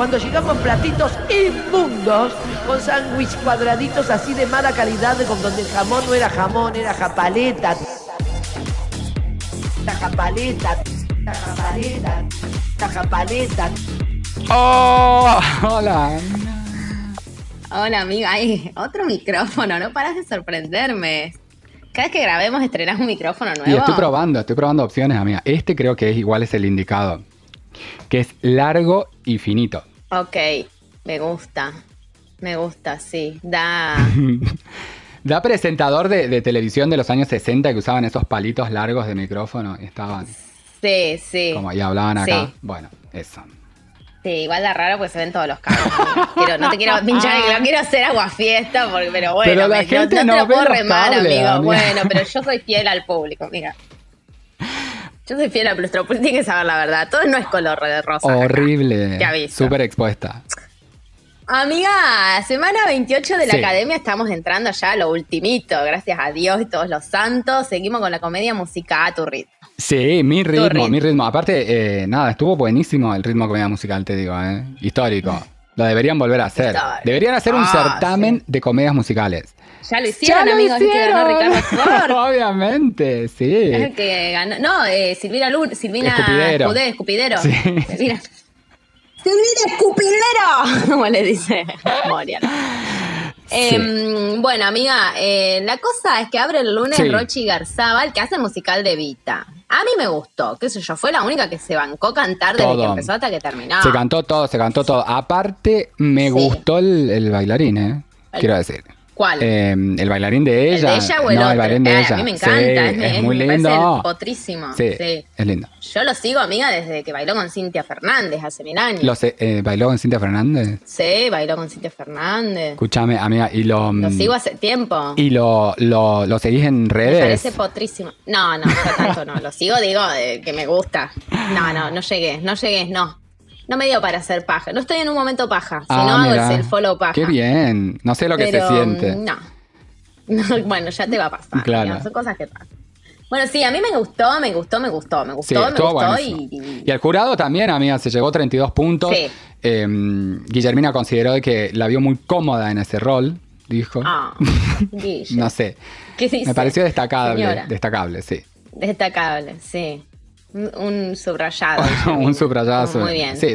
Cuando llegamos platitos inmundos, con sándwich cuadraditos así de mala calidad, con donde el jamón no era jamón, era japaleta. La japaleta, la japaleta, la japaleta. ¡Oh! Hola. Hola, amiga. Ay, otro micrófono. No paras de sorprenderme. Cada vez que grabemos estrenás un micrófono nuevo. Y estoy probando, estoy probando opciones, amiga. Este creo que es igual es el indicado. Que es largo y finito. Ok, me gusta. Me gusta, sí. Da. Da presentador de, de televisión de los años 60 que usaban esos palitos largos de micrófono y estaban Sí, sí. como y hablaban acá. Sí. Bueno, eso. Sí, igual da raro porque se ven todos los cables. Quiero- no te quiero pinchar, no quiero hacer aguafiesta, porque, pero bueno, Pero la me- gente no, no te lo puedo remar, cables, amigo. amiga. Bueno, pero yo soy fiel al público, mira. Yo soy fiel al nuestro tiene que saber la verdad. Todo no es color de rosa. acá. Horrible. Te aviso. Súper expuesta. Amiga, semana 28 de la Sí. academia, estamos entrando ya a lo ultimito, gracias a Dios y todos los santos. Seguimos con la comedia musical a tu ritmo. Sí, mi ritmo, ritmo. mi ritmo. Aparte, eh, nada, estuvo buenísimo el ritmo comedia musical, te digo, ¿eh? Histórico. Lo deberían volver a hacer. Deberían hacer un Ah, certamen sí. de comedias musicales. Ya lo hicieron, lo amigos, es que ganó Ricardo hicieron! Ford. Obviamente, Es sí. el que ganó. No, eh, Silvina Lur, Silvina Escupidero. Escudé, Escupidero. Sí. Silvina. ¡Silvina Escupidero! Como le dice Moria. Em, bueno, amiga, eh, la cosa es que abre el lunes Sí. Rochi Garzabal, que hace el musical de Vita. A mí me gustó, qué sé yo, fue la única que se bancó cantar desde Todo. que empezó hasta que terminó. Se cantó todo, se cantó todo. Aparte, me Sí. gustó el, el bailarín, ¿eh? Quiero decir. ¿Cuál? Eh, el bailarín de ¿El ella. de ella o el no, otro? el bailarín de Ay, ella. A mí me encanta, Sí, es, es es- muy me lindo. potrísimo. Sí, sí. es lindo. Yo lo sigo, amiga, desde que bailó con Cintia Fernández hace mil años. Lo sé, eh, bailó con Cintia Fernández. Sí, bailó con Cintia Fernández. Escúchame, amiga, y lo. Lo mm, sigo hace tiempo. Y lo, lo, lo seguís en Me redes. parece potrísimo. No, no, yo tanto no. Lo sigo, digo, de que me gusta. No, no, no llegué, no llegué, no. No me dio para hacer paja. No estoy en un momento paja. Si Ah, no hago mira. el follow paja. Qué bien. No sé lo que Pero, se siente. mm, No. No, Bueno, ya te va a pasar. Claro. digamos, Son cosas que pasan. Bueno, sí, a mí me gustó, me gustó, me gustó, me Sí, gustó, me gustó buenísimo. y, Y el jurado también, amiga, se llegó a 32 puntos. Sí. Eh, Guillermina consideró que la vio muy cómoda en ese rol, dijo. Ah, no sé. ¿Qué dice? Me pareció destacable, Señora. destacable, sí. Destacable, sí. Un, subrayado. un subrayado. Muy bien. Sí,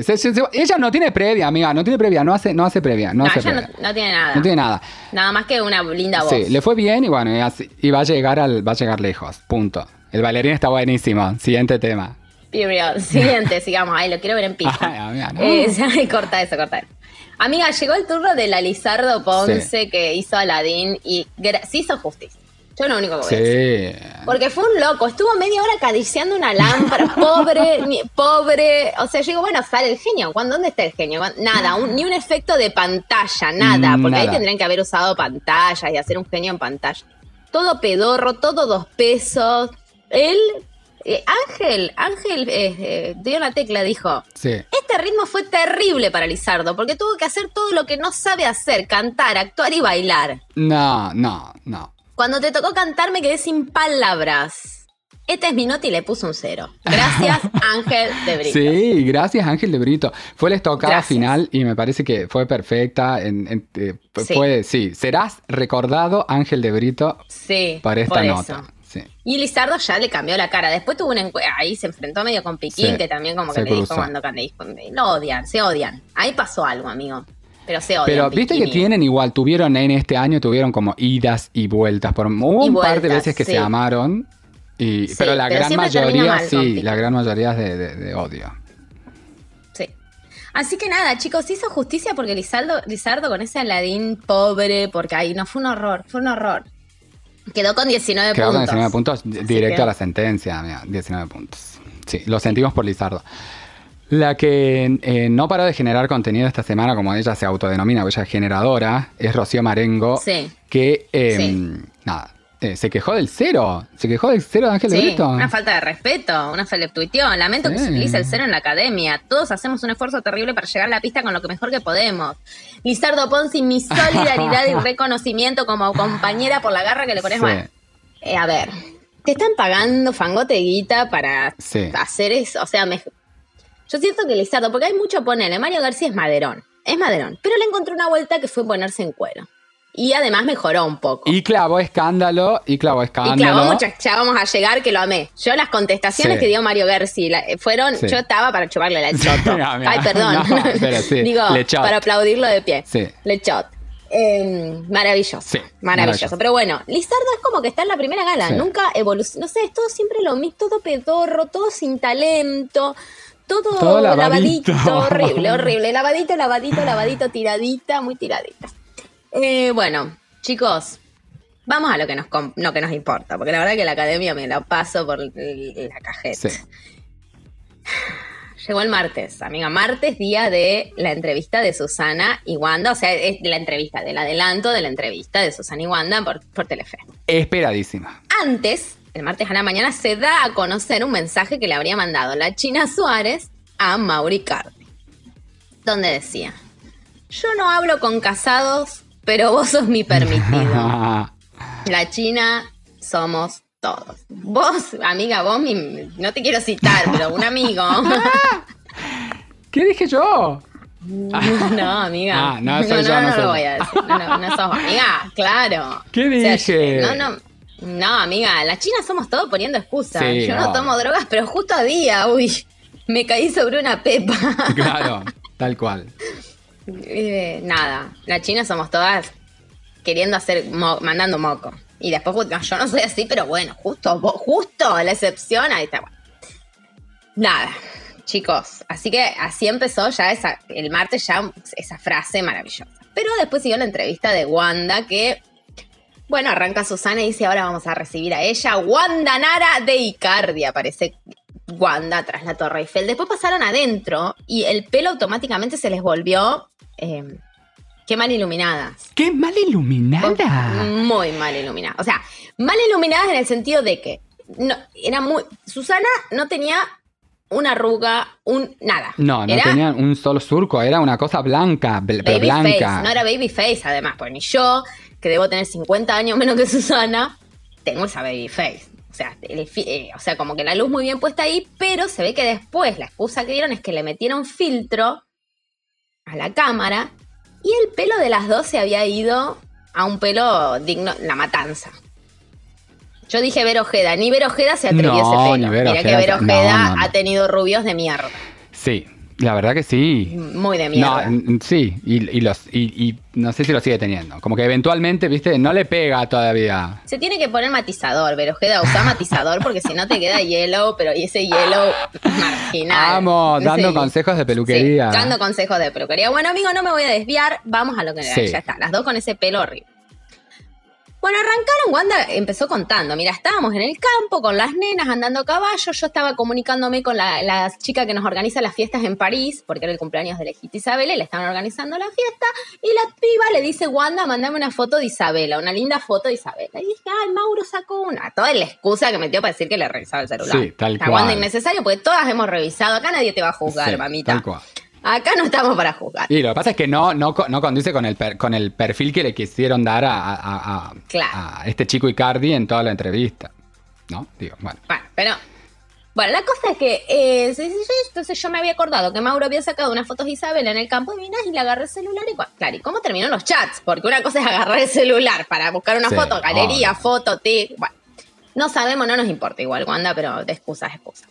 ella no tiene previa, amiga, no tiene previa, no hace, no hace previa, no, No, hace ella no, previa. no tiene nada. No tiene nada. Nada más que una linda voz. Sí, le fue bien y bueno, y, así- y va a llegar al, va a llegar lejos. Punto. El bailarín está buenísimo. Siguiente tema. Period. Siguiente, sigamos. Ay, lo quiero ver en pista. Ay, amiga, no. Eh, corta eso, corta eso. Amiga, llegó el turno de la Lizardo Ponce Sí. que hizo Aladín y se hizo justicia. Yo lo único que voy a decir. Sí. Porque fue un loco, estuvo media hora acariciando una lámpara, pobre, ni- pobre. O sea, yo digo, bueno, sale el genio. ¿Cuándo, ¿Dónde está el genio? Nada, un- ni un efecto de pantalla, nada. Porque ahí tendrían que haber usado pantallas y hacer un genio en pantalla. Todo pedorro, todo dos pesos. Él, eh, Ángel, Ángel eh, eh, dio la tecla, dijo. Sí. Este ritmo fue terrible para Lizardo, porque tuvo que hacer todo lo que no sabe hacer, cantar, actuar y bailar. No, no, no. Cuando te tocó cantar me quedé sin palabras. Esta es mi nota y le puse un cero. Gracias, Ángel de Brito. Sí, gracias Ángel de Brito. Fue la estocada Gracias. final y me parece que fue perfecta. En, en- eh, Sí. Fue, sí, serás recordado Ángel de Brito Sí, para esta por nota. eso. Sí. Y Lizardo ya le cambió la cara. Después tuvo un ahí se enfrentó medio con Piquín, Sí, que también como que le dijo cuando le dijo, lo odian, se odian. Ahí pasó algo, amigo. Pero se odian. Pero viste que tienen igual, tuvieron en este año, tuvieron como idas y vueltas. Por, hubo Y un par de veces que sí. se amaron. Y, Sí, pero la pero gran mayoría, sí, la gran mayoría es de, de- de odio. Sí. Así que nada, chicos, hizo justicia porque Lizardo, Lizardo con ese Aladín pobre, porque ahí no fue un horror, fue un horror. Quedó con 19 Quedó con puntos. 19 puntos, di- directo que- a la sentencia, mira, 19 puntos. Sí, lo sentimos por Lizardo. La que eh, no paró de generar contenido esta semana, como ella se autodenomina, o ella es generadora, es Rocío Marengo, Sí. que, eh, Sí. nada, eh, se quejó del cero, se quejó del cero de Ángel Sí, Brito. una falta de respeto, una falta de. Lamento que se utilice el cero en la academia. Todos hacemos un esfuerzo terrible para llegar a la pista con lo que mejor que podemos. Lizardo Ponzi, mi solidaridad y reconocimiento como compañera por la garra que le pones. Sí. Eh, a ver, te están pagando fangote guita para hacer eso. O sea, me- Yo siento que Lizardo, porque hay mucho ponerle, Mario García es maderón, es maderón, pero le encontró una vuelta que fue ponerse en cuero. Y además mejoró un poco. Y clavó escándalo, y clavó Y escándalo. clavó muchas, ya vamos a llegar que lo amé. Yo las contestaciones Sí. que dio Mario Gersi la- eh, fueron, Sí. yo estaba para chuparle la choto. Ay, perdón. No, pero sí, Digo, para aplaudirlo de pie. Sí. Lechot. Eh, maravilloso. Sí, maravilloso. maravilloso. Pero bueno, Lizardo es como que está en la primera gala. Sí. Nunca evoluciona. No sé, es todo siempre lo mismo, todo pedorro, todo sin talento. Todo, Todo lavadito. horrible, horrible. Lavadito, lavadito, lavadito, tiradita, muy tiradita. Eh, bueno, chicos, vamos a lo que nos lo que nos importa, porque la verdad que la academia me la paso por la cajeta. Sí. Llegó el martes, amiga. Martes, día de la entrevista de Susana y Wanda. O sea, es la entrevista, del adelanto de la entrevista de Susana y Wanda por, por Telefe. Esperadísima. Antes, el martes a la mañana, se da a conocer un mensaje que le habría mandado la China Suárez a Mauri Cardi. Donde decía: Yo no hablo con casados, pero vos sos mi permitido. La China somos todos. Vos, amiga, vos, mi- no te quiero citar, pero un amigo. ¿Qué dije yo? No, amiga. Ah, no, soy yo, no, no no soy lo yo. voy a decir. No, no, no sos amiga, claro. ¿Qué O sea, dije? no, no. No, amiga, la China somos todos poniendo excusas. Sí, Yo no no. tomo drogas, pero justo a día, uy, me caí sobre una pepa. Claro, tal cual. Eh, nada, la China somos todas queriendo hacer, mo- mandando moco. Y después, no, yo no soy así, pero bueno, justo, justo la excepción, ahí está. bueno. Nada, chicos, así que así empezó ya esa, el martes ya esa frase maravillosa. Pero después siguió la entrevista de Wanda que, bueno, arranca Susana y dice, ahora vamos a recibir a ella, Wanda Nara de Icardi, aparece Wanda tras la Torre Eiffel. Después pasaron adentro y el pelo automáticamente se les volvió... eh, qué mal iluminadas. ¡Qué mal iluminada! Muy mal iluminadas. O sea, mal iluminadas en el sentido de que no, era muy. Susana no tenía una arruga, un. nada. No, no era tenían un solo surco, era una cosa blanca, bl- pero blanca. face. No era baby face, además, pues ni yo, que debo tener 50 años menos que Susana, tengo esa baby face. O sea, el eh, o sea, como que la luz muy bien puesta ahí, pero se ve que después la excusa que dieron es que le metieron filtro a la cámara y el pelo de las dos se había ido a un pelo digno, la matanza. Yo dije Ver Ojeda, ni Ver Ojeda se atrevió No, ese pelo. ni Ver Mira que Ver Ojeda no, no, no. ha tenido rubios de mierda. Sí, la verdad que sí. Muy de No, mierda. n- sí, y, y los, y, y no sé si lo sigue teniendo. Como que eventualmente, viste, no le pega todavía. Se tiene que poner matizador, pero Ojeda usa matizador porque si no te queda yellow, pero y ese yellow marginal. Vamos, dando Sí. consejos de Sí, peluquería. dando consejos de peluquería. Bueno, amigo, no me voy a desviar. Vamos a lo que Sí. ya está. Las dos con ese pelo horrible. Bueno, arrancaron, Wanda empezó contando, mira, estábamos en el campo con las nenas andando a caballo, yo estaba comunicándome con la, la chica que nos organiza las fiestas en París, porque era el cumpleaños de la hijita Isabela y le estaban organizando la fiesta, y la piba le dice, Wanda, mandame una foto de Isabela, una linda foto de Isabela. Y dije, ay, Mauro sacó una. Toda la excusa que metió para decir que le revisaba el celular. Sí, tal cual. Wanda innecesario, porque todas hemos revisado, acá nadie te va a juzgar, Sí, mamita. tal cual. Acá no estamos para juzgar. Y lo que pasa es que no, no, no condice con el, per- con el perfil que le quisieron dar a, a- a- a- Claro. a este chico Icardi en toda la entrevista. ¿No? Digo, bueno. Bueno, pero. Bueno, la cosa es que. eh, entonces yo me había acordado que Mauro había sacado unas fotos de Isabel en el campo de minas y le agarré el celular y. Claro, ¿y cómo terminó los chats? Porque una cosa es agarrar el celular para buscar una Sí, foto, galería, obvio. foto, tic. Bueno, no sabemos, no nos importa igual, Wanda, pero de excusas, excusas.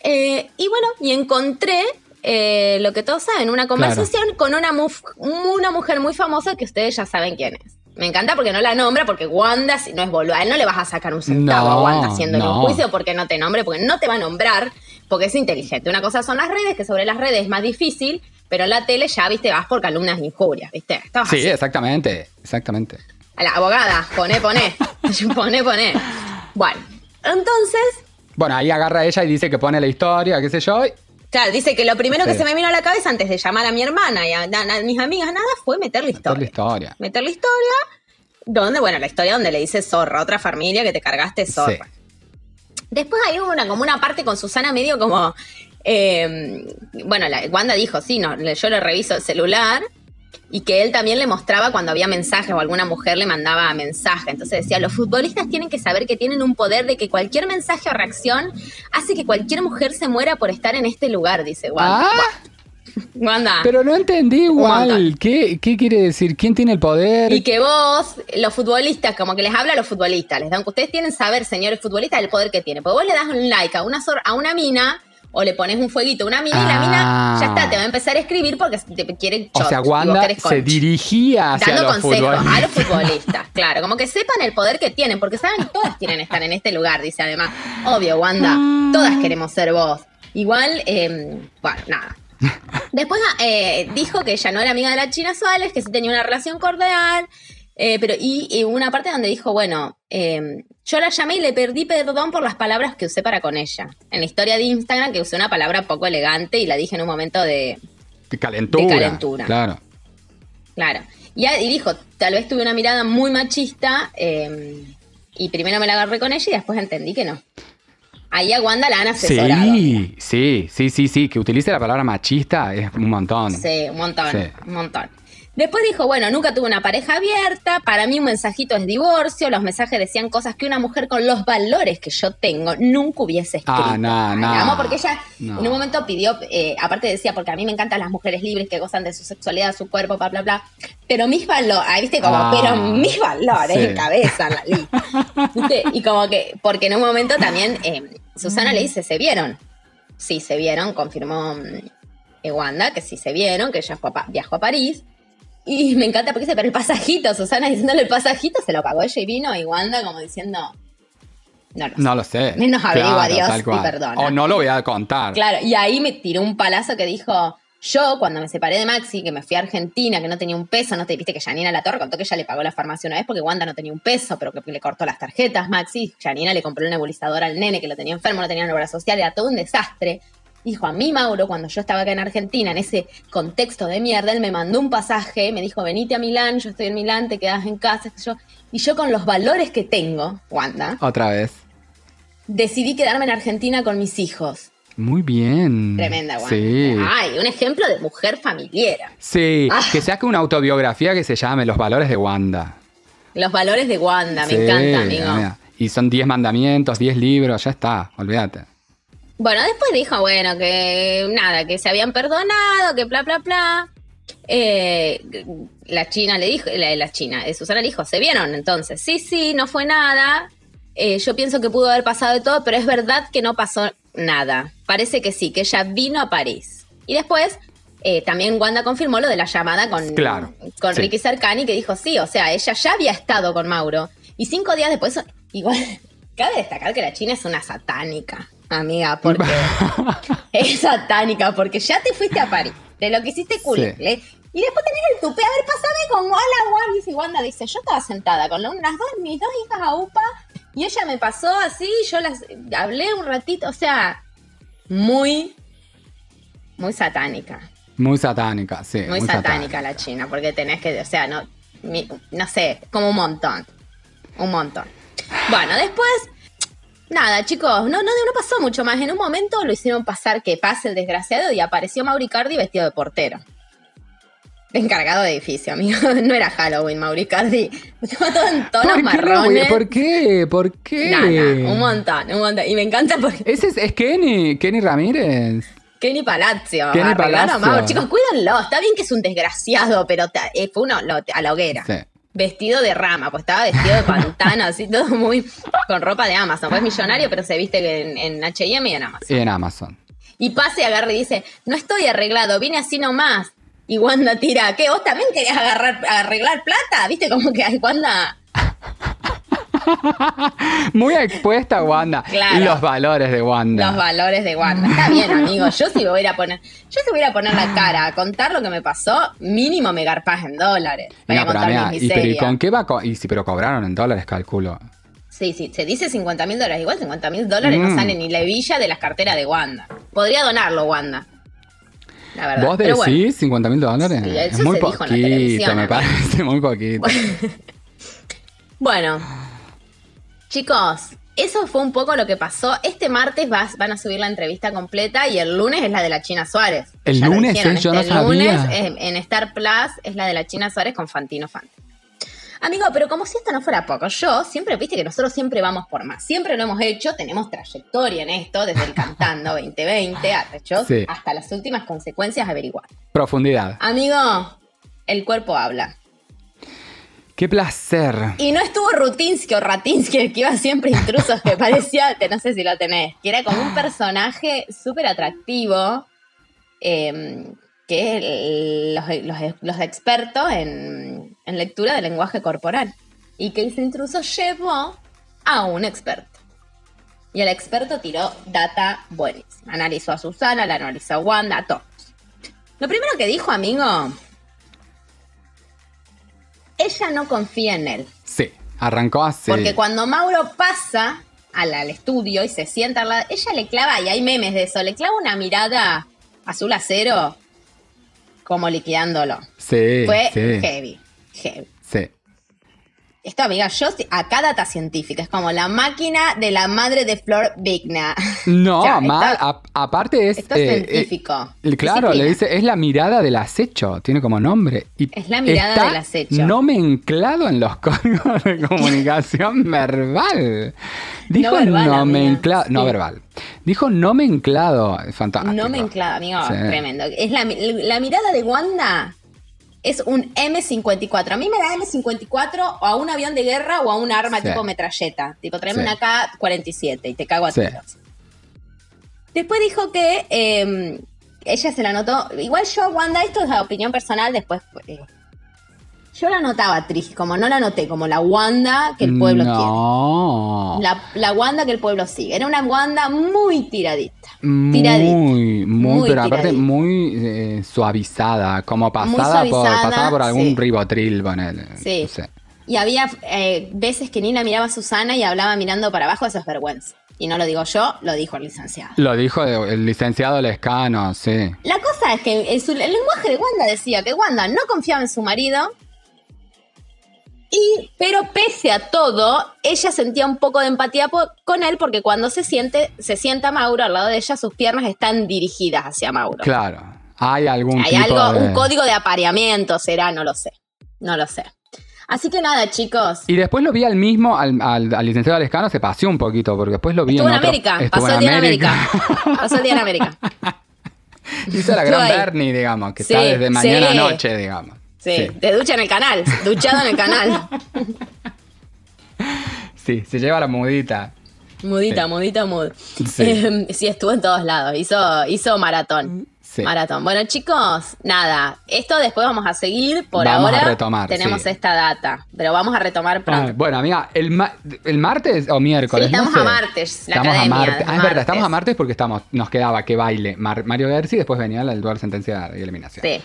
Eh, y bueno, y encontré. Eh, lo que todos saben, una conversación con una, muf- una mujer muy famosa que ustedes ya saben quién es. Me encanta porque no la nombra, porque Wanda si no es boluda. A él no le vas a sacar un centavo a No, Wanda haciéndole un juicio porque no te nombre, porque no te va a nombrar, porque es inteligente. Una cosa son las redes, que sobre las redes es más difícil, pero en la tele ya, viste, vas por calumnas e injurias, viste. Sí, así. exactamente, exactamente. A la abogada, poné, poné. poné, poné. Bueno, entonces, Bueno, ahí agarra ella y dice que pone la historia, qué sé yo. Claro, dice que lo primero que Sí. se me vino a la cabeza antes de llamar a mi hermana y a, a- a mis amigas, nada, fue meter la Meter la historia. historia. Meter la historia, donde, bueno, la historia donde le dice zorra, otra familia que te cargaste zorra. Después hay una, como una parte con Susana medio como. eh, bueno, la, Wanda dijo, sí, no, yo le reviso el celular. Y que él también le mostraba cuando había mensajes o alguna mujer le mandaba mensaje. Entonces decía, los futbolistas tienen que saber que tienen un poder de que cualquier mensaje o reacción hace que cualquier mujer se muera por estar en este lugar, dice Wanda. Ah, Wanda. pero no entendí igual. ¿Qué, ¿Qué quiere decir? ¿Quién tiene el poder? Y que vos, los futbolistas, como que les habla a los futbolistas, les dan que ustedes tienen saber, señores futbolistas, el poder que tiene. Porque vos le das un like a una, a una mina o le pones un fueguito a una mina y la Ah. mina ya está, te va a empezar a escribir porque te quiere o shot, sea, Wanda se dirigía hacia dando los consejos a los futbolistas, claro, como que sepan el poder que tienen, porque saben que todas quieren estar en este lugar, dice además. Obvio, Wanda, todas queremos ser vos. Igual, eh, bueno, nada. Después eh, dijo que ella no era amiga de la China Suárez, que sí tenía una relación cordial, eh, pero y, y una parte donde dijo, bueno, eh, yo la llamé y le perdí perdón por las palabras que usé para con ella. En la historia de Instagram que usé una palabra poco elegante y la dije en un momento de, De calentura. De calentura. Claro. Claro. Y, y dijo, tal vez tuve una mirada muy machista eh, y primero me la agarré con ella y después entendí que no. Ahí a Wanda la han asesorado. Sí, sí, sí, sí, sí. Que utilice la palabra machista es un montón. Sí, un montón, Sí. un montón. Después dijo, bueno, nunca tuve una pareja abierta, para mí un mensajito es divorcio, los mensajes decían cosas que una mujer con los valores que yo tengo nunca hubiese escrito. Ah, no, no. porque ella No. en un momento pidió, eh, aparte decía, porque a mí me encantan las mujeres libres que gozan de su sexualidad, su cuerpo, bla, bla, bla, pero mis valores, ahí viste como, Ah, pero mis valores sí. en cabeza, la. ¿Viste? Y como que, porque en un momento también eh, Susana le dice, se vieron. Sí, se vieron, confirmó mm, eh, Wanda, que sí se vieron, que ella fue a viajó a París. Y me encanta porque dice, pero el pasajito, Susana diciéndole el pasajito, se lo pagó ella y vino, y Wanda como diciendo, no lo sé. No lo sé. Menos averigua Dios tal y perdona. O no lo voy a contar. Claro, y ahí me tiró un palazo que dijo, yo cuando me separé de Maxi, que me fui a Argentina, que no tenía un peso, no te viste que Janina La Torre contó que ella le pagó la farmacia una vez porque Wanda no tenía un peso, pero que le cortó las tarjetas, Maxi, Janina le compró un nebulizador al nene que lo tenía enfermo, no tenía una obra social, era todo un desastre. Dijo, a mí Mauro, cuando yo estaba acá en Argentina, en ese contexto de mierda, él me mandó un pasaje, me dijo, venite a Milán, yo estoy en Milán, te quedas en casa, yo. Y yo con los valores que tengo, Wanda, Otra vez. decidí quedarme en Argentina con mis hijos. Muy bien. Tremenda, Wanda. Sí. Ay, un ejemplo de mujer familiera. Sí, Ah. que saque una autobiografía que se llame Los valores de Wanda. Los valores de Wanda, me Sí, encanta, amigo. Y son 10 mandamientos, 10 libros, ya está, olvídate. Bueno, después dijo, bueno, que nada, que se habían perdonado, que bla, bla, bla. Eh, la China le dijo, la, la China, eh, Susana le dijo, ¿se vieron entonces? Sí, sí, no fue nada. Eh, yo pienso que pudo haber pasado de todo, pero es verdad que no pasó nada. Parece que sí, que ella vino a París. Y después, eh, también Wanda confirmó lo de la llamada con, Claro, con sí. Ricky Cercani, que dijo, sí, o sea, ella ya había estado con Mauro. Y cinco días después, igual, cabe destacar que la China es una satánica, amiga, porque es satánica, porque ya te fuiste a París, de lo que hiciste culicle, y después tenés el tupe, a ver, pasame con hola, Wanda, y Wanda dice, yo estaba sentada con las dos, mis dos hijas a UPA, y ella me pasó así, yo las hablé un ratito, o sea, muy, muy satánica. Muy satánica, sí. Muy, satánica, la China, porque tenés que, o sea, no, mi- no sé, como un montón. Un montón. Bueno, después, nada, chicos, no, no, no pasó mucho más. En un momento lo hicieron pasar que pase el desgraciado y apareció Mauricardi vestido de portero. Encargado de edificio, amigo. No era Halloween, Mauricardi. Estaba todo en tonos ¿Por marrones. ¿Por qué? ¿Por qué? Nada, un montón, un montón. Y me encanta porque Ese es, es Kenny, Kenny Ramírez. Kenny Palazzo. Kenny Palazzo. Mauro. Chicos, cuídenlo. Está bien que es un desgraciado, pero ta- eh, fue uno lo- a la hoguera. Sí. Vestido de rama, pues estaba vestido de pantano, así todo muy con ropa de Amazon. Pues es millonario, pero se viste en, en HM y en Amazon. Y en Amazon. Y pasa y agarra y dice, no estoy arreglado, vine así nomás. Y Wanda tira, ¿qué? ¿Vos también querías agarrar, arreglar plata? ¿Viste como que hay Wanda? Muy expuesta Wanda. Claro. Los valores de Wanda. Los valores de Wanda. Está bien, amigo. Yo si voy a ir a poner, yo si voy a ir a poner la cara a contar lo que me pasó, mínimo me garpás en dólares. Voy No, a pero, contar amiga, mis ¿y, pero, ¿y miserias. con qué va? co- Y si, pero cobraron en dólares, calculo. Sí, sí, se dice 50 mil dólares. Igual 50 mil dólares Mm. no sale ni la villa de las carteras de Wanda. Podría donarlo, Wanda. La verdad. ¿Vos Pero bueno. decís 50 mil dólares? Sí, eso es muy poquito, me parece muy poquito. Bueno. Chicos, eso fue un poco lo que pasó. Este martes vas- van a subir la entrevista completa y el lunes es la de la China Suárez. El Ya lunes, eh, yo no este lunes en, en Star Plus es la de la China Suárez con Fantino Fante. Amigo, pero como si esto no fuera poco, yo siempre, viste que nosotros siempre vamos por más. Siempre lo hemos hecho, tenemos trayectoria en esto, desde el Cantando 2020 hasta, hecho, Sí. hasta las últimas consecuencias averiguar. Profundidad. Amigo, el cuerpo habla. Qué placer. Y no estuvo Rutinsky o Ratinsky, el que iba siempre intrusos, que parecía, no sé si lo tenés, que era como un personaje súper atractivo, eh, que es el- los, los- los expertos en, en lectura del lenguaje corporal. Y que ese intruso llevó a un experto. Y el experto tiró data buenísima. Analizó a Susana, la analizó a Wanda, a todos. Lo primero que dijo, amigo, ella no confía en él. Sí, arrancó así. Porque cuando Mauro pasa al, al estudio y se sienta al lado, ella le clava, y hay memes de eso, le clava una mirada azul acero como liquidándolo. Sí, Fue sí, heavy, heavy. Esto, amiga, yo acá data científica, es como la máquina de la madre de Flor Vigna. No, O sea, mal, a- aparte es... Esto es eh, eh, científico. Claro, le dice, es la mirada del acecho, tiene como nombre. Y Es la mirada está del acecho. No me enclado en los códigos de comunicación verbal. Dijo No verbal, no me enclado, no verbal. Dijo no me enclado, fantástico. No me enclava, amigo, Sí. tremendo. Es la, la mirada de Wanda es un M54. A mí me da M54 o a un avión de guerra o a un arma Sí. tipo metralleta. Tipo, tráeme Sí. una K-47 y te cago a Sí. tiros. Después dijo que eh, ella se la notó. Igual yo, Wanda, esto es la opinión personal, después. eh, yo la notaba triste, como no la noté, como la Wanda que el pueblo no. quiere. La, la Wanda que el pueblo sigue. Era una Wanda muy tiradita. Tiradita. Muy, muy, pero aparte muy eh, suavizada, como pasada, por, pasada por algún sí. ribotril, ponele. Sí. No sé. Y había eh, veces que Nina miraba a Susana y hablaba mirando para abajo, eso es vergüenza. Y no lo digo yo, lo dijo el licenciado. Lo dijo el licenciado Lescano, sí. La cosa es que el, el lenguaje de Wanda decía que Wanda no confiaba en su marido, y, pero pese a todo, ella sentía un poco de empatía con él porque cuando se siente, se sienta Mauro al lado de ella, sus piernas están dirigidas hacia Mauro. Claro. Hay algún Hay tipo algo, de- un código de apareamiento, será, no lo sé. No lo sé. Así que nada, chicos. Y después lo vi al mismo, al, al- al licenciado Lescano se paseó un poquito, porque después lo vi Estuvo en otro- América, estuvo pasó el día en América. Pasó el día en América. Hizo la gran. Bernie, digamos, que Sí, está desde mañana sí. a noche, digamos. Sí, de ducha en el canal, duchado en el canal. Sí, se lleva la mudita. Mudita, Sí. mudita, mud. Sí. Eh, sí, estuvo en todos lados, hizo, hizo maratón. Sí. Maratón. Bueno, chicos, nada, esto después vamos a seguir. Por Vamos a ahora retomar, tenemos esta data, pero vamos a retomar pronto. Ah, bueno, amiga, el, ma- el martes o miércoles. Sí, no estamos sé. a martes, la estamos academia, a martes. es Ah, es verdad, estamos a martes porque estamos, nos quedaba que baile Mar- Mario Gersi y después venía el dual sentencia y eliminación. Sí,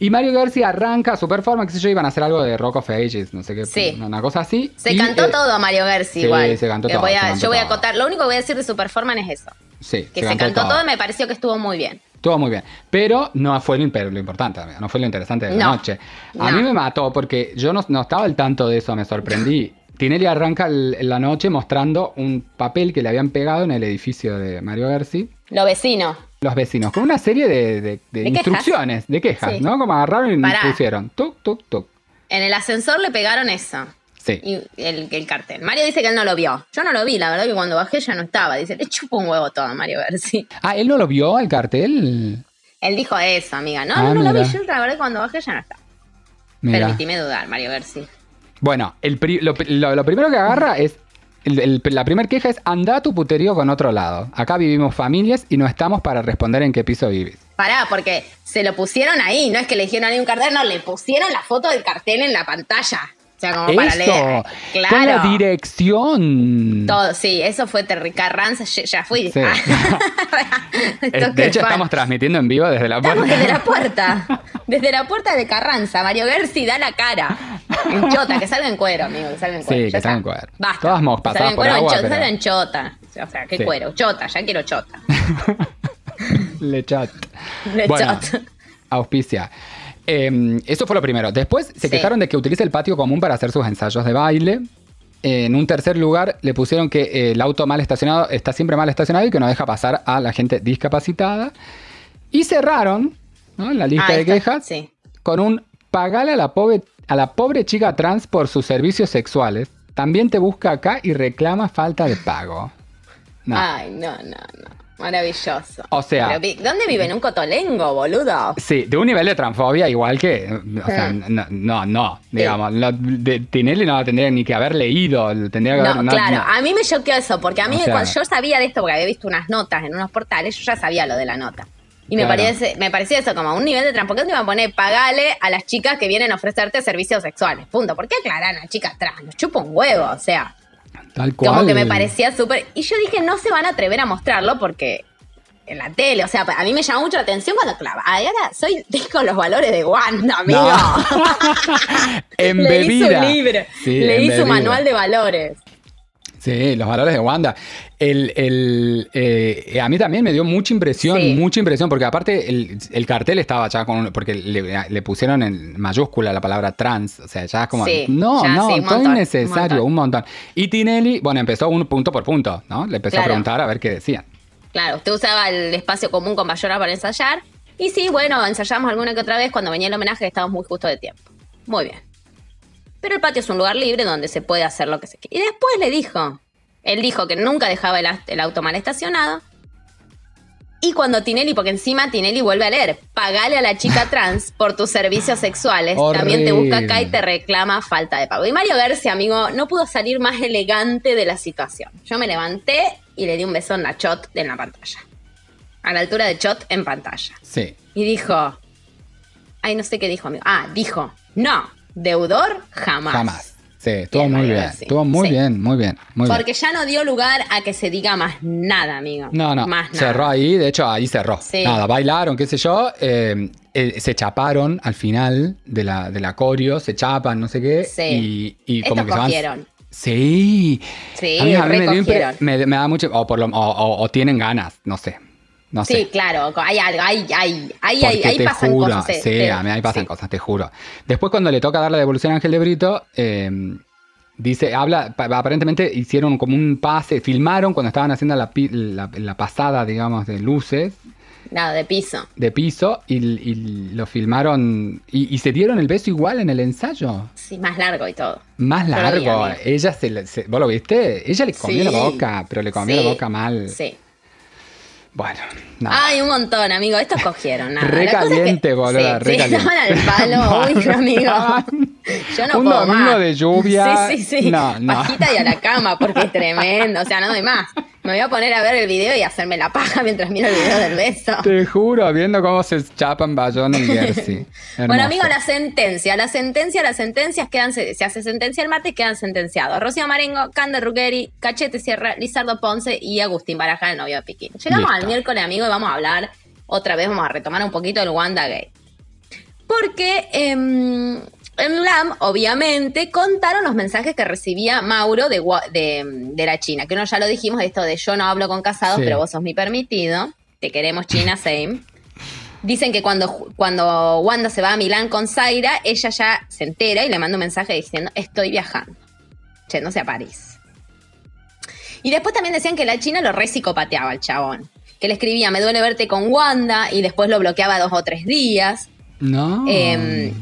Y Mario Gersi arranca su performance, qué sé yo, iban a hacer algo de Rock of Ages, no sé qué, Sí. una cosa así. se y, cantó eh, todo Mario Gersi sí, igual. se cantó Que todo, voy a- se cantó yo voy a acotar, lo único que voy a decir de su performance es eso. Sí, Que se, cantó todo. y me pareció que estuvo muy bien. Estuvo muy bien. Pero no fue lo, importante, no fue lo interesante de la No. noche. A No. mí me mató porque yo no, no estaba al tanto de eso, me sorprendí. Tinelli arranca el- en la noche mostrando un papel que le habían pegado en el edificio de Mario Gersi. Lo vecino. Los vecinos, con una serie de, de- de De quejas. instrucciones, de quejas, Sí. ¿no? Como agarraron y Pará. pusieron tuk, tuk, tuk. En el ascensor le pegaron eso. Sí. Y el, el cartel. Mario dice que él no lo vio. Yo no lo vi, la verdad que cuando bajé ya no estaba. Dice, le chupo un huevo todo a Mario Gersi. Ah, ¿él no lo vio al cartel? Él dijo eso, amiga. No, Ah, no, no lo vi. Yo la verdad que cuando bajé ya no estaba. Mira. Permitime dudar, Mario Gersi. Bueno, el pri- lo, lo- lo primero que agarra es. La primera queja es anda tu puterío con otro lado. Acá vivimos familias y no estamos para responder en qué piso vivís. Pará, porque se lo pusieron ahí. No es que le dijeron ahí un cartel, no, le pusieron la foto del cartel en la pantalla. O sea, como para Eso, leer. con la dirección. Todo, sí, eso fue Terry Carranza. Ya, fui. Sí. Esto de que hecho, estamos transmitiendo en vivo desde la Estamos puerta. desde la puerta. Desde la puerta de Carranza. Mario Gersi da la cara. En chota, que salga en cuero, amigo. Que salga en Sí, cuero. que ya salga en cuero. Basta. Todas hemos Que pasado salga en por cuero, en chota, pero- salga en chota. O sea, qué Sí. cuero. Chota, ya quiero chota. Lechat. Le Bueno, chota. auspicia. Eh, eso fue lo primero. Después se Sí. quejaron de que utiliza el patio común para hacer sus ensayos de baile. en un tercer lugar le pusieron que eh, el auto mal estacionado está siempre mal estacionado y que no deja pasar a la gente discapacitada. Y cerraron ¿no? la lista Ah, de quejas Sí. con un pagale a la pobre a la pobre chica trans por sus servicios sexuales. También te busca acá y reclama falta de pago. No. Ay, no, no, no. Maravilloso. O sea- Pero ¿Dónde vive? En un cotolengo, boludo. Sí, de un nivel de transfobia igual que, o sea, no, no, no, digamos, de Tinelli no tendría ni que haber leído, tendría que No, haber, no, claro, no. a mí me choqueó eso, porque a mí O sea- cuando yo sabía de esto, porque había visto unas notas en unos portales, yo ya sabía lo de la nota. Y me, Claro. parece, me parecía eso como un nivel de trampa. ¿Por qué no te iban a poner pagale a las chicas que vienen a ofrecerte servicios sexuales? Punto. ¿Por qué aclarar a las chicas trans? Nos chupa un huevo, o sea. Tal cual. Como que me parecía súper. Y yo dije, no se van a atrever a mostrarlo porque en la tele, o sea, a mí me llamó mucho la atención cuando clava. Ahora soy con los valores de Wanda, amigo. Leí su Embebida. libro, Sí, leí su embebida. manual de valores. Sí, los valores de Wanda. El, el, eh, a mí también me dio mucha impresión, Sí. mucha impresión, porque aparte el, el cartel estaba ya con, porque le, le pusieron en mayúscula la palabra trans, o sea, ya es como, Sí, no, ya, no, sí, todo montón, innecesario, un montón. Y Tinelli, bueno, empezó un punto por punto, ¿no? Le empezó a preguntar a ver qué decían. Claro, usted usaba el espacio común con Bayona para ensayar. Y sí, bueno, ensayamos alguna que otra vez cuando venía el homenaje, estábamos muy justo de tiempo. Muy bien. Pero el patio es un lugar libre donde se puede hacer lo que se quiere. Y después le dijo, él dijo que nunca dejaba el, auto mal estacionado. Y cuando Tinelli, porque encima Tinelli vuelve a leer, pagale a la chica trans por tus servicios sexuales, también te busca acá y te reclama falta de pago. Y Mario García, amigo, no pudo salir más elegante de la situación. Yo me levanté y le di un beso en la chot en la pantalla. A la altura de chot en pantalla. Sí. Y dijo, ay, no sé qué dijo, amigo. Ah, dijo, no, deudor jamás. Jamás. Sí, estuvo Bien, muy bien. Estuvo muy Sí. bien, muy bien, muy bien. Porque ya no dio lugar a que se diga más nada, amigo. No, no, Más nada. cerró ahí, de hecho ahí cerró. Sí. Nada, bailaron, qué sé yo, eh, eh, se chaparon al final de la, de la coreo, se chapan, no sé qué, Sí. y, y como Estos que se van... cogieron. Sí. Sí, a mí, a mí me, dio impre- me- me da mucho, o, por lo, o, o- o tienen ganas, no sé, no Sí, sé. claro, hay algo, hay, hay, hay, hay, Porque ahí te pasan juro, cosas. eh, sí, a mí ahí pasan sí. cosas, te juro. Después cuando le toca dar la devolución a Ángel de Brito, eh, dice, habla, pa- aparentemente hicieron como un pase, filmaron cuando estaban haciendo la, la- la pasada, digamos, de luces Nada, de piso. de piso y, y lo filmaron y, y se dieron el beso igual en el ensayo. Sí, más largo y todo. Más largo. Ella se, se- ¿Vos lo viste? Ella le comió Sí. la boca, pero le comió Sí, la boca mal. Sí. Bueno, nada. Ay, un montón, amigo. Estos cogieron, nada. Re La cosa es que- caliente, boluda, Sí, re sí, al palo, uy, amigo. Yo no Un puedo domingo más. de lluvia. Sí, sí, sí. No, no. Pajita y a la cama, porque es tremendo. O sea, no doy más. Me voy a poner a ver el video y hacerme la paja mientras miro el video del beso. Te juro, viendo cómo se chapan Bayón y Jersey. Bueno, amigo, la sentencia. La sentencia, las sentencias quedan. Se se hace sentencia el martes, quedan sentenciados. Rocío Marengo, Cande Ruggeri, Cachete Sierra, Lizardo Ponce y Agustín Baraja, el novio de Piquín. Llegamos Listo. al miércoles, amigo, y vamos a hablar otra vez. Vamos a retomar un poquito el Wanda Gay. Porque em, en LAM, obviamente, contaron los mensajes que recibía Mauro de, de, de la China. Que uno ya lo dijimos, esto de yo no hablo con casados, Sí. pero vos sos mi permitido. Te queremos, China, same. Dicen que cuando, cuando Wanda se va a Milán con Zaira, ella ya se entera y le manda un mensaje diciendo, estoy viajando, yéndose a París. Y después también decían que la China lo re psicopateaba al chabón. Que le escribía, me duele verte con Wanda, y después lo bloqueaba dos o tres días. No. Em,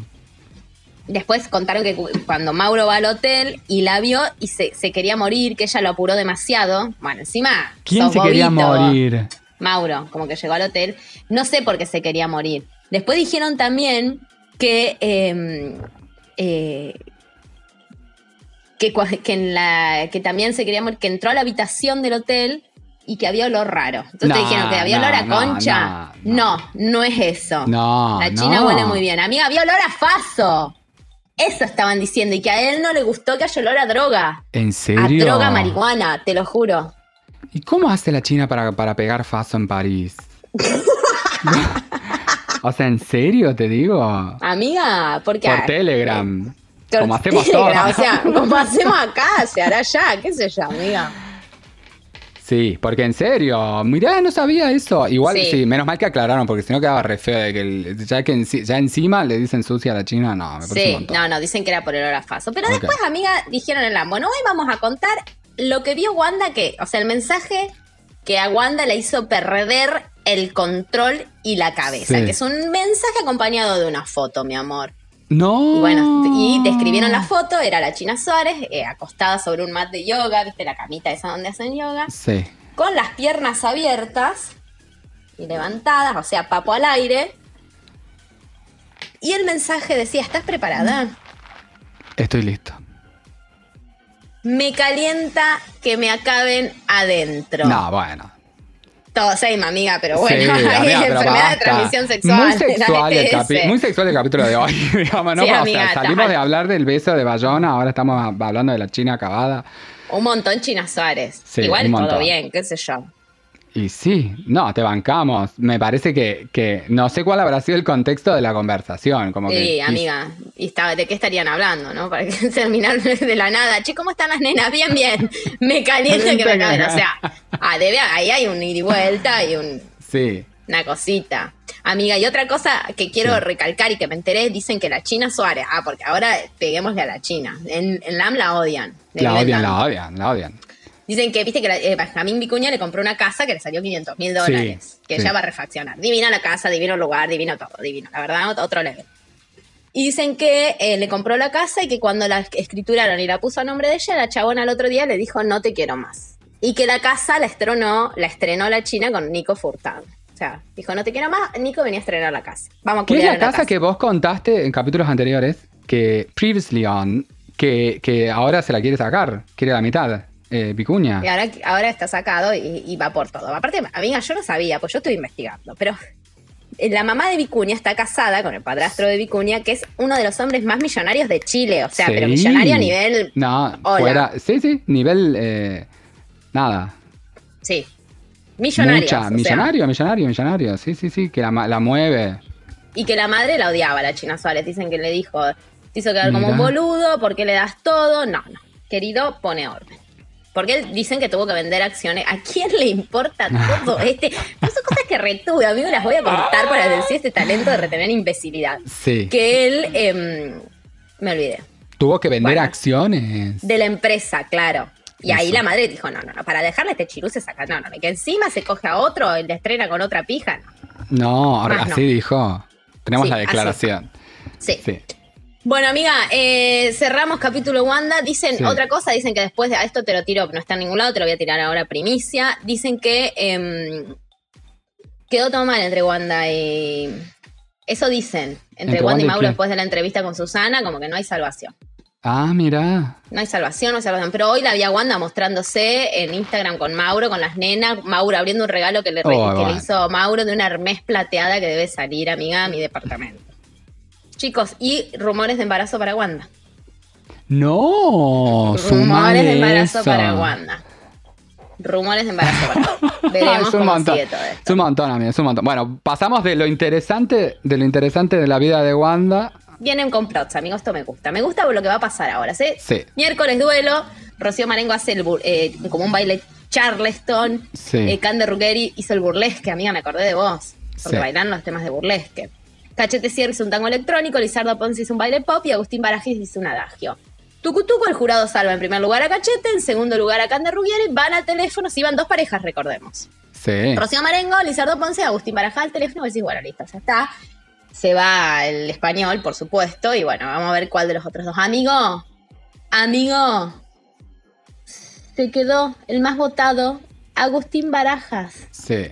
Después contaron que cu- cuando Mauro va al hotel y la vio y se, se quería morir, que ella lo apuró demasiado. Bueno, encima. ¿Quién sos se quería morir? Mauro, como que llegó al hotel. No sé por qué se quería morir. Después dijeron también que. eh, eh, que, cua- que, en la, que también se quería morir, que entró a la habitación del hotel y que había olor raro. Entonces No, dijeron que había no, olor a concha. no, No, no. es eso. No, La china huele muy bien. Amiga, había olor a faso. Eso estaban diciendo. Y que a él no le gustó que haya olor a droga. ¿En A serio? droga marihuana, te lo juro. ¿Y cómo hace la China para, para pegar faso en París? o sea, ¿en serio te digo? Amiga, porque. Por Telegram. Por Como hacemos Telegram, todos. O sea, como hacemos acá, se hará ya, qué sé yo, amiga. Sí, porque en serio, mirá, no sabía eso. Igual, sí, Sí. menos mal que aclararon, porque si no quedaba re feo de que el- ya que enci- ya encima le dicen sucia a la China, no, me parece un Sí, montón. no, no, dicen que era por el Faso. Pero después, amiga, dijeron en la, bueno, hoy vamos a contar lo que vio Wanda, que, o sea, el mensaje que a Wanda le hizo perder el control y la cabeza, Sí. que es un mensaje acompañado de una foto, mi amor. No. Y bueno, y describieron la foto, era la China Suárez, eh, acostada sobre un mat de yoga, viste la camita esa donde hacen yoga, Sí. con las piernas abiertas y levantadas, o sea, papo al aire. Y el mensaje decía, ¿estás preparada? Estoy listo. Me calienta que me acaben adentro. No, bueno. Todo same, amiga, pero bueno, Sí, hay amiga, pero enfermedad de transmisión sexual. Muy sexual, el capi- muy sexual el capítulo de hoy. digamos, ¿no? Sí, O sea, amiga, salimos tal. de hablar del beso de Bayona, ahora estamos hablando de la China acabada. Un montón China Suárez. Sí, Igual todo bien, qué sé yo. Y sí, no, te bancamos. Me parece que, que no sé cuál habrá sido el contexto de la conversación. Como Sí, que, amiga. ¿Y estaba, de qué estarían hablando, no? Para que terminar de la nada. Che, ¿cómo están las nenas? Bien, bien. Me calienta que me acaben. O sea, ah, debe, ahí hay un ida y vuelta y un, Sí, una cosita. Amiga, y otra cosa que quiero Sí. recalcar y que me enteré, dicen que la China Suárez, ah, porque ahora peguémosle a la China. En, en LAM la odian. La odian, la odian, la odian. Dicen que, viste, que la- eh, Benjamín Vicuña le compró una casa que le salió 500 mil dólares. que sí. ella va a refaccionar. Divina la casa, divino lugar, divino todo, divino. La verdad, ot- otro level. Y dicen que eh, le compró la casa y que cuando la escrituraron y la puso a nombre de ella, la chabona al otro día le dijo, no te quiero más. Y que la casa la estrenó, la estrenó la China con Nico Furtado. O sea, dijo, no te quiero más, Nico venía a estrenar la casa. Vamos a ¿Qué es culiar la en casa que vos contaste en capítulos anteriores? Que previously on, que, que ahora se la quiere sacar, quiere la mitad. Eh, Vicuña. Y ahora, ahora está sacado y, y va por todo. Aparte, amiga, yo no sabía, pues yo estoy investigando, pero la mamá de Vicuña está casada con el padrastro de Vicuña, que es uno de los hombres más millonarios de Chile. O sea, Sí. pero millonario a nivel. No, Hola. fuera. Sí, sí, nivel. eh, nada. Sí. Millonario. Mucha. Millonario, millonario, millonario. Sí, sí, sí, que la, mueve. Y que la madre la odiaba, la China Suárez. Dicen que le dijo, te hizo quedar como Mirá. un boludo, ¿por qué le das todo? No, no. Querido, pone orden. Porque él- dicen que tuvo que vender acciones. ¿A quién le importa todo este? No son cosas que retuve, amigo, las voy a contar para decir este talento de retener imbecilidad. Sí. Que él, em, me olvidé, Tuvo que vender Bueno. acciones. de la empresa, claro. Y ahí la madre dijo, no, no, no, para dejarle este chirú se saca, no, no, que encima se coge a otro, él le estrena con otra pija, no. No, así no. dijo. Tenemos Sí, la así. declaración. Sí. Sí. Bueno, amiga, eh, cerramos capítulo Wanda. Dicen Sí. otra cosa, dicen que después de a esto te lo tiro, no está en ningún lado, te lo voy a tirar ahora primicia. Dicen que em, quedó todo mal entre Wanda y. Eso dicen. Entre, ¿Entre Wanda y Mauro después de la entrevista con Susana, como que no hay salvación. Ah, mira. No hay salvación, no hay salvación. Pero hoy la vi a Wanda mostrándose en Instagram con Mauro, con las nenas. Mauro abriendo un regalo que le, Oh, que le hizo Mauro de una Hermes plateada que debe salir, amiga, a mi departamento. Chicos, y rumores de embarazo para Wanda. No. Rumores de embarazo eso. para Wanda. Rumores de embarazo para Wanda. Veremos es un cómo montón. sigue todo Es un montón, amigo, es un montón. Bueno, pasamos de lo interesante, de lo interesante de la vida de Wanda. Vienen complots, amigos, esto me gusta. Me gusta lo que va a pasar ahora, ¿sí? Sí. Miércoles duelo, Rocío Marengo hace el bur- eh, como un baile Charleston. Sí. Eh, Cande Ruggeri hizo el burlesque, amiga, me acordé de vos. Porque Sí. bailaron los temas de burlesque. Cachete Sierra hizo un tango electrónico, Lizardo Ponce hizo un baile pop y Agustín Barajis hizo un adagio. Tucutuco, el jurado salva en primer lugar a Cachete, en segundo lugar a Cande Ruggeri, van a teléfonos, iban dos parejas, recordemos. Sí. Rocío Marengo, Lizardo Ponce, Agustín Barajal al teléfono, y decís, bueno, listo, ya está. Se va el español, por supuesto, y bueno, vamos a ver cuál de los otros dos. Amigo, amigo, se quedó el más votado, Agustín Barajas. Sí.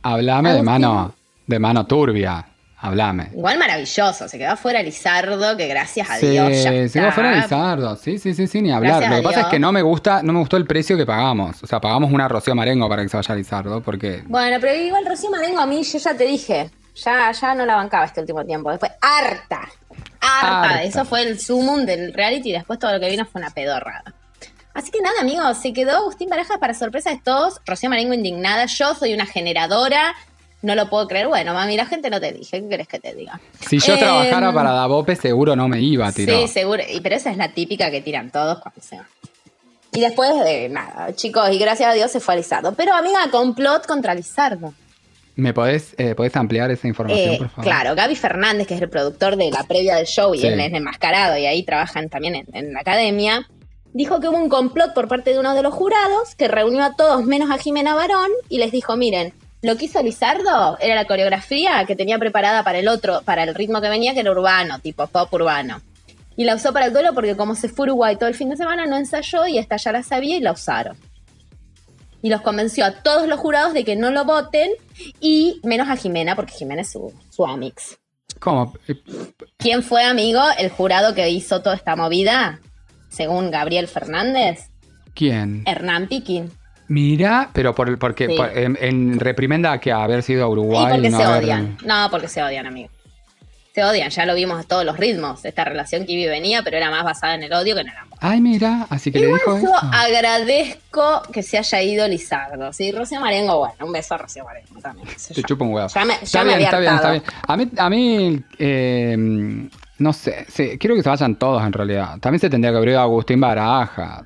Hablame de mano, de mano turbia. Hablame. Igual maravilloso, se quedó afuera Lizardo, que gracias a Sí, Dios ya se está. quedó fuera Lizardo. Sí, sí, sí, sí, ni hablar. Gracias Lo que pasa Dios. es que no me gusta, no me gustó el precio que pagamos. O sea, pagamos una Rocío Marengo para que se vaya Lizardo, porque. Bueno, pero igual Rocío Marengo a mí, yo ya te dije, ya, ya no la bancaba este último tiempo. Después, harta. Harta. Harta. Eso fue el sumum del reality y después todo lo que vino fue una pedorrada. Así que nada, amigos, se quedó Agustín Barajas para sorpresa de todos. Rocío Marengo indignada. Yo soy una generadora. No lo puedo creer. Bueno, mami, la gente no te dije. ¿Qué querés que te diga? Si yo Em, trabajara para Davope, seguro no me iba a tirar. Sí, seguro. Y, pero esa es la típica que tiran todos cuando se van. Y después, de nada, chicos, y gracias a Dios se fue a Lizardo. Pero amiga, complot contra Lizardo. ¿Me podés, eh, podés ampliar esa información, Eh, por favor? claro, Gaby Fernández, que es el productor de la previa del show y Sí. él es enmascarado y ahí trabajan también en, en la academia, dijo que hubo un complot por parte de uno de los jurados que reunió a todos menos a Jimena Barón y les dijo, miren, lo que hizo Lizardo era la coreografía que tenía preparada para el otro, para el ritmo que venía, que era urbano, tipo pop urbano. Y la usó para el duelo porque como se fue a Uruguay todo el fin de semana, no ensayó y esta ya la sabía y la usaron. Y los convenció a todos los jurados de que no lo voten y menos a Jimena, porque Jimena es su, su amix. ¿Cómo? ¿Quién fue, amigo, el jurado que hizo toda esta movida? Según Gabriel Fernández, ¿Quién? Hernán Piquín. Mira, pero por, porque Sí. por- en, en reprimenda que haber sido a Uruguay. y porque no se haber- odian. No, porque se odian, amigo. Se odian, ya lo vimos a todos los ritmos. Esta relación que venía, pero era más basada en el odio que en el amor. Ay, mira, así que le dijo Yo eso. agradezco que se haya ido Lizardo. Sí, Rocío Marengo, bueno, un beso a Rocío Marengo también. Te yo. chupa un huevo. Ya me- está ya me bien, está bien, está bien. A mí, a mí eh, no sé, sí, quiero que se vayan todos en realidad. También se tendría que haber ido a Agustín Baraja.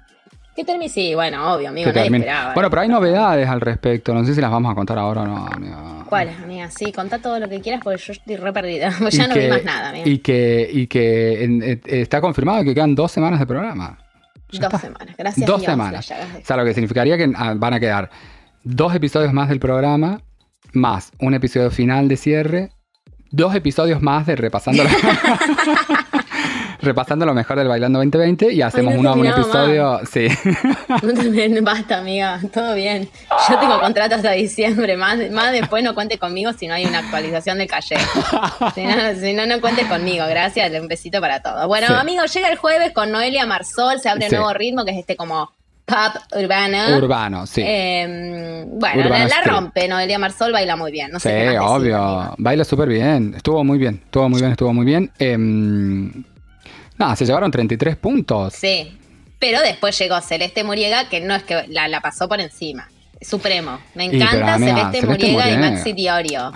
¿Qué termine? Sí, bueno, obvio, amigo, que nadie esperaba. Bueno, pero hay novedades al respecto. No sé si las vamos a contar ahora o no, amigo. ¿Cuáles, amiga? Sí, contá todo lo que quieras porque yo estoy re perdida. Ya no vi que- más nada, amiga. Y que, y que en- eh, está confirmado que quedan dos semanas de programa. Ya Dos está. semanas, gracias Dos Dios, semanas. de- O sea, lo que significaría que ah, van a quedar dos episodios más del programa, más un episodio final de cierre, dos episodios más de repasando lo, repasando lo mejor del Bailando 2020 y hacemos no uno, un episodio. Sí. No te- Basta, amiga, todo bien. Yo tengo contrato hasta diciembre. Más, más después no cuente conmigo si no hay una actualización del calle. Si no, si no, no cuente conmigo. Gracias, un besito para todos. Bueno, Sí. amigos, llega el jueves con Noelia Marsol. Se abre Sí. un nuevo ritmo que es este como pop urbana. Urbano, sí. Eh, bueno, Urbano la, rompe. Noelia Marsol baila muy bien. No sé sí, qué más decir, obvio. Baila súper bien. Estuvo muy bien. Estuvo muy bien, estuvo muy bien. Em, nada, se llevaron 33 puntos. Sí. Pero después llegó Celeste Muriega, que no es que la, la pasó por encima. Supremo. Me encanta Celeste, Celeste Muriega y. Maxi Diorio.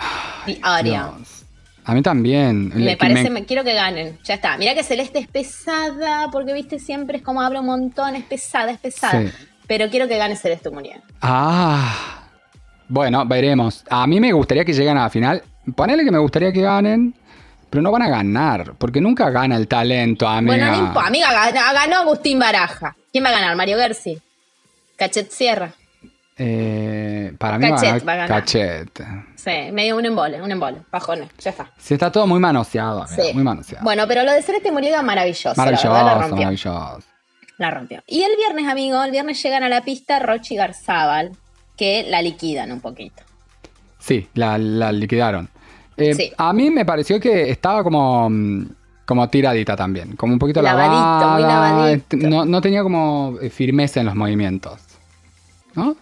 Diorio. Dios. A mí también. Me parece, me- quiero que ganen. Ya está. Mira que Celeste es pesada, porque viste siempre es como habla un montón, es pesada, es pesada. Sí. Pero quiero que gane Celeste Muriel. Ah. Bueno, veremos. A mí me gustaría que lleguen a la final. Ponele que me gustaría que ganen, pero no van a ganar, porque nunca gana el talento, amiga. Bueno, no. Amiga, ganó, Agustín Baraja. ¿Quién va a ganar? Mario Gersi. Cachet Sierra. Eh, para mí Cachet va a ganar. Cachet. Sí, medio un embole, un embole. Bajones, ya está. Sí, está todo muy manoseado, amiga, Sí. muy manoseado. Bueno, pero lo de Celeste Muriel maravilloso. maravilloso, la verdad, la rompió. maravilloso. La rompió. Y el viernes, amigo, el viernes llegan a la pista Rochi y Garzábal, que la liquidan un poquito. Sí, la, la liquidaron. Eh, Sí. A mí me pareció que estaba como, mm, como tiradita también, como un poquito Lavadito, lavada. muy lavadito. No, no tenía como eh, firmeza en los movimientos. ¿No?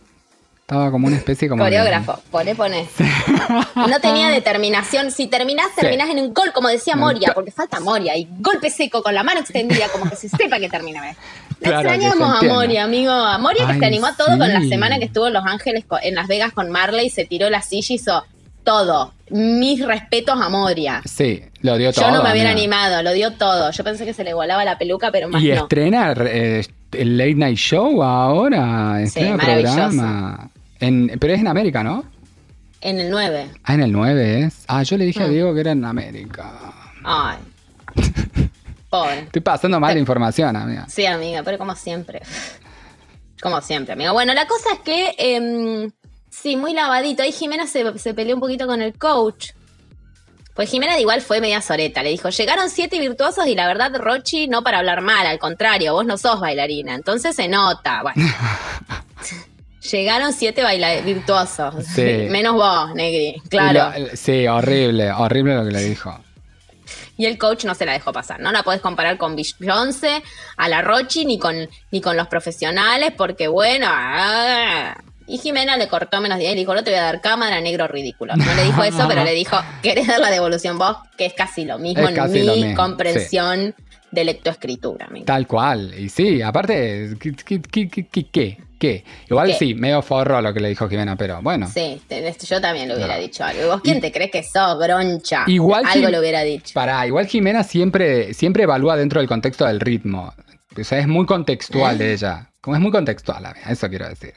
Estaba como una especie como... de- Coreógrafo, pone, pone. No tenía determinación. Si terminás, Sí. terminás en un gol, como decía Moria, porque falta Moria. Y golpe seco con la mano extendida, como que se sepa que termina. La Claro, extrañamos a. Moria, amigo. A Moria que Ay, se animó a todo con la semana que estuvo en Los Ángeles, en Las Vegas con Marley, se tiró la silla, hizo todo. Mis respetos a Moria. Sí, lo dio todo. Yo no me hubiera amiga. animado, lo dio todo. Yo pensé que se le volaba la peluca, pero más Y no. estrena eh, el Late Night Show ahora. Estrena maravilloso. programa. En, pero es en América, ¿no? En el 9. Ah, en el 9 es. Ah, yo le dije a Mm. Diego que era en América. Ay. Pobre. Estoy pasando mal información, amiga. Sí, amiga, pero como siempre. Como siempre, amiga. Bueno, la cosa es que, em, sí, muy lavadito. Ahí Jimena se, se peleó un poquito con el coach. Pues Jimena de igual fue media soreta. Le dijo, llegaron siete virtuosos y la verdad, Rochi, no para hablar mal, al contrario, vos no sos bailarina. Entonces se nota. Bueno. llegaron siete baila virtuosos. Sí. Menos vos, Negri. Claro. Lo- sí, horrible, horrible lo que le dijo. Y el coach no se la dejó pasar. No la podés comparar con Beyoncé, a la Rochi, ni con, ni con los profesionales, porque bueno. ah. Y Jimena le cortó menos 10 y le dijo: No te voy a dar cámara, negro ridículo. No le dijo eso, pero le dijo: ¿Querés dar la devolución vos? Que es casi lo mismo Es en casi mi lo mismo, comprensión de lectoescritura. amigo. Tal cual. Y sí, aparte, ¿qué? ¿Qué? ¿Qué? ¿Qué? qué. Igual ¿Qué? sí, medio forro lo que le dijo Jimena, pero bueno. Sí, yo también le hubiera No. dicho algo. ¿Y vos quién te crees que sos, groncha? Igual Algo le hubiera dicho. Para, igual Jimena siempre, siempre evalúa dentro del contexto del ritmo. O sea, es muy contextual de ella. Como es muy contextual, amiga, eso quiero decir.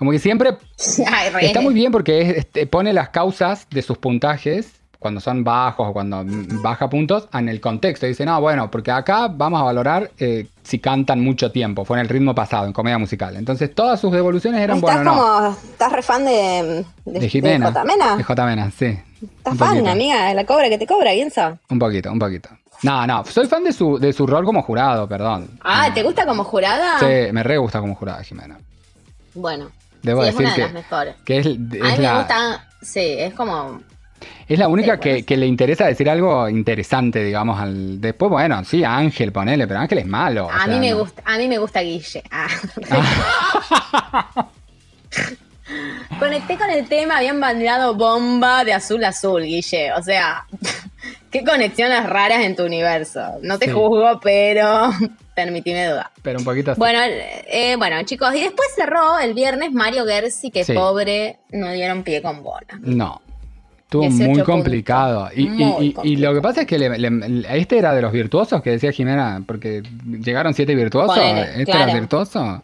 Como que siempre Ay, está muy bien porque es- este, pone las causas de sus puntajes cuando son bajos o cuando baja puntos en el contexto. Dice, no, bueno, porque acá vamos a valorar eh, si cantan mucho tiempo. Fue en el ritmo pasado, en comedia musical. Entonces todas sus devoluciones eran, Estás bueno, no. como, estás re fan de, de, De Jimena. de J. Mena. De J. Mena, sí. Estás fan, poquito. amiga, de la cobra que te cobra, ¿quién sos? Un poquito, un poquito. No, no, soy fan de su, de su rol como jurado, perdón. Ah, ¿te gusta como jurada? Sí, me re gusta como jurada Jimena. Bueno. Debo sí, es una de que, las mejores. que es, A mí me gusta, sí, es como es la única Sí, que, le interesa decir algo interesante, digamos, al después, bueno, sí, Ángel, ponele, pero Ángel es malo. A mí sea, me no. gusta, a mí me gusta Guille. Ah. Conecté con el tema, habían bandeado bomba de azul a azul, Guille. O sea, qué conexiones raras en tu universo. No te Sí. juzgo, pero permitime dudar. Pero un poquito así. Bueno, eh, bueno, chicos, y después cerró el viernes Mario Gersi, que Sí. pobre, no dieron pie con bola. No. Estuvo 18 muy complicado. Y, y- Muy y- y lo que pasa es que le- le- este era de los virtuosos que decía Jimena, porque llegaron siete virtuosos. Ponele, ¿Este era virtuoso?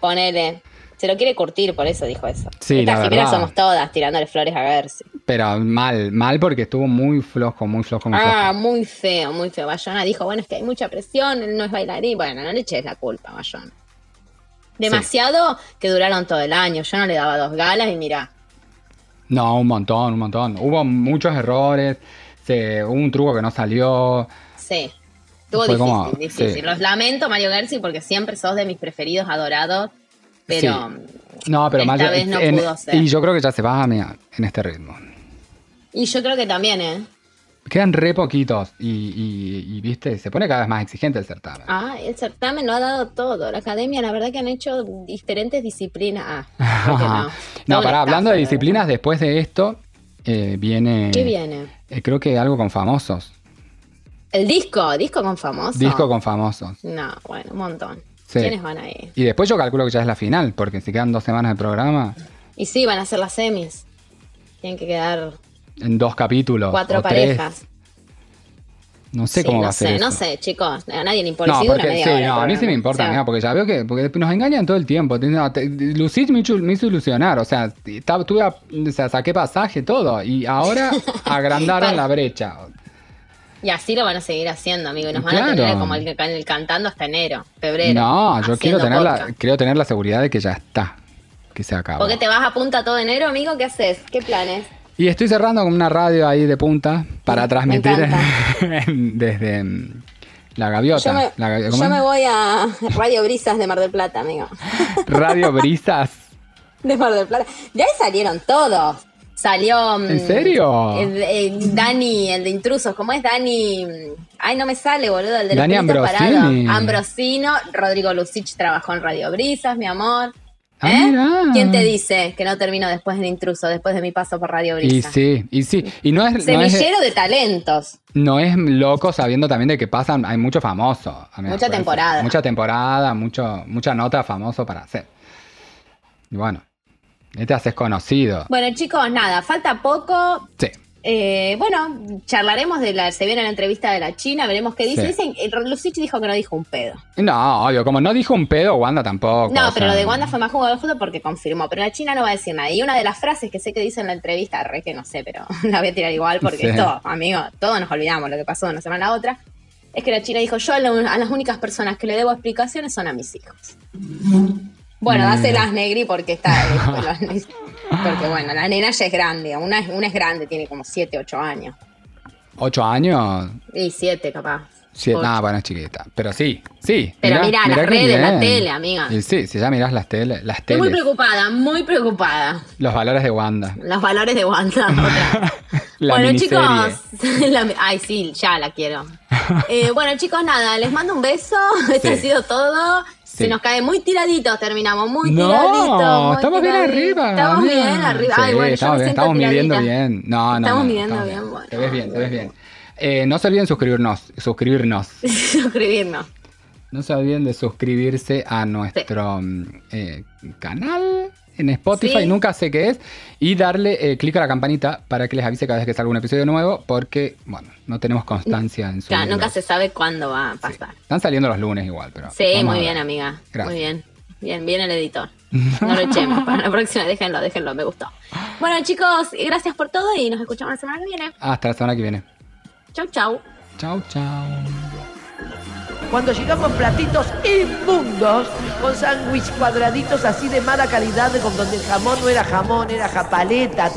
Ponele. Se lo quiere curtir, por eso dijo eso. Sí, la verdad. somos todas tirándole flores a Gersi. Pero mal, mal porque estuvo muy flojo, muy flojo, muy Ah, flojo. muy feo, muy feo. Bayona dijo, bueno, es que hay mucha presión, él no es bailarín. Bueno, no le eches la culpa, Bayona. Demasiado que duraron todo el año. Yo no le daba dos galas y mira, No, un montón, un montón. Hubo muchos errores. Se, hubo un truco que no salió. sí. Estuvo difícil, como- difícil. sí. Los lamento, Mario Gersi, porque siempre sos de mis preferidos, adorados. Pero No, pero Esta más vez no en- pudo ser. Y yo creo que ya se va mira, en este ritmo. Y yo creo que también, ¿eh? Quedan re poquitos y, y- y, viste, se pone cada vez más exigente el certamen. Ah, el certamen lo ha dado todo. La academia, la verdad que han hecho diferentes disciplinas. Ah, ¿por qué no? no, una hablando de disciplinas, después de esto eh, viene. ¿Qué viene? eh, creo que algo con famosos. El disco, disco con famoso. Disco con famosos. No, bueno, un montón. Sí. ¿Quiénes van a ir? Y después yo calculo que ya es la final, porque si quedan dos semanas de programa, Y sí, van a ser las semis. Tienen que quedar en dos capítulos. cuatro o tres, parejas. no sé Sí, cómo no va a ser sé, eso. no sé, chicos. A nadie le importa. No, Si porque sí, hora no, a mí sí me importa, O sea, amiga, porque ya veo que porque nos engañan todo el tiempo. No, Lucich me hizo, me hizo ilusionar, o sea, estaba- tuve a- o sea, saqué pasaje, todo, y ahora agrandaron la brecha. Y así lo van a seguir haciendo, amigo. Y nos van a tener como el, el cantando hasta enero, febrero. No, yo quiero tener, la, quiero tener la seguridad de que ya está, que se acabó. ¿Por qué te vas a punta todo enero, amigo? ¿Qué haces? ¿Qué planes? Y estoy cerrando con una radio ahí de punta para transmitir desde la gaviota. Yo me, la gavi- ¿cómo yo me voy a Radio Brisas de Mar del Plata, amigo. Radio Brisas. De Mar del Plata. Ahí salieron todos. Salió. mm, ¿En serio? el- el Dani, el de intrusos. ¿Cómo es Dani? Ay, no me sale, boludo. El de los Dani pelitos Ambrosini. parados. Ambrosino. Rodrigo Lucich trabajó en Radio Brisas, mi amor. Ah, ¿Eh? ¿Quién te dice que no termino después de intruso, después de mi paso por Radio Y Brisas? sí, y sí. Y no es, no es, Semillero de talentos. no es loco sabiendo también de que pasan, hay mucho famoso. Mucha temporada. Mucha temporada, mucho, mucha nota famoso para hacer. Y bueno, este haces conocido. Bueno, chicos, nada, falta poco. Sí. Eh, bueno, charlaremos de la. Se viene la entrevista de la China, veremos qué dice. Sí. Dicen, eh, Lucich dijo que no dijo un pedo. No, obvio, como no dijo un pedo, Wanda tampoco. No, pero sea, lo de Wanda fue más jugo justo porque confirmó. Pero la China no va a decir nada. Y una de las frases que sé que dice en la entrevista, re que no sé, pero la voy a tirar igual porque Sí. esto, amigo, todos nos olvidamos lo que pasó de una semana a la otra. Es que la China dijo: Yo a, lo- a las únicas personas que le debo explicaciones son a mis hijos. Bueno, Mm. dáselas Negri porque está. porque bueno, la nena ya es grande. Una, es- una es grande, tiene como 7, 8 años. ¿Ocho años? Y 7, capaz. Sí, nada, bueno, es chiquita. Pero sí, sí. Pero mirá, las qué redes, la bien. tele, amiga. Y sí, si ya mirás las, tele, las Estoy muy teles, preocupada, muy preocupada. los valores de Wanda. Los valores de Wanda. otra. La bueno, miniserie. chicos. la- ay, sí, ya la quiero. Eh, bueno, chicos, nada, les mando un beso. Sí. ha sido todo. Sí. Se nos cae muy tiraditos, terminamos muy No, tiraditos. muy estamos bien arriba. Estamos bien arriba. Sí, Ay, bueno, yo estamos me bien, estamos midiendo bien. No, no, Estamos no, midiendo estamos bien, bueno. Te ves bien, te ves bien. Eh, no se olviden suscribirnos, suscribirnos. Suscribirnos. No se olviden de suscribirse a nuestro mm, eh, canal en Spotify, Sí. nunca sé qué es, y darle eh, clic a la campanita para que les avise cada vez que salga un episodio nuevo, porque, bueno, no tenemos constancia en su. Claro, nunca se sabe cuándo va a pasar. Están saliendo los lunes igual, pero. Sí, muy bien, amiga. Gracias. Muy bien. Bien, bien el editor. No lo echemos. Para la próxima, déjenlo, déjenlo, me gustó. Bueno, chicos, gracias por todo y nos escuchamos la semana que viene. Hasta la semana que viene. Chau, chau. Chau, chau. Cuando llegamos platitos inmundos, con sándwich cuadraditos así de mala calidad, con donde el jamón no era jamón, era japaleta.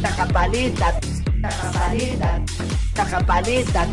La japaleta, la japaleta, la japaleta.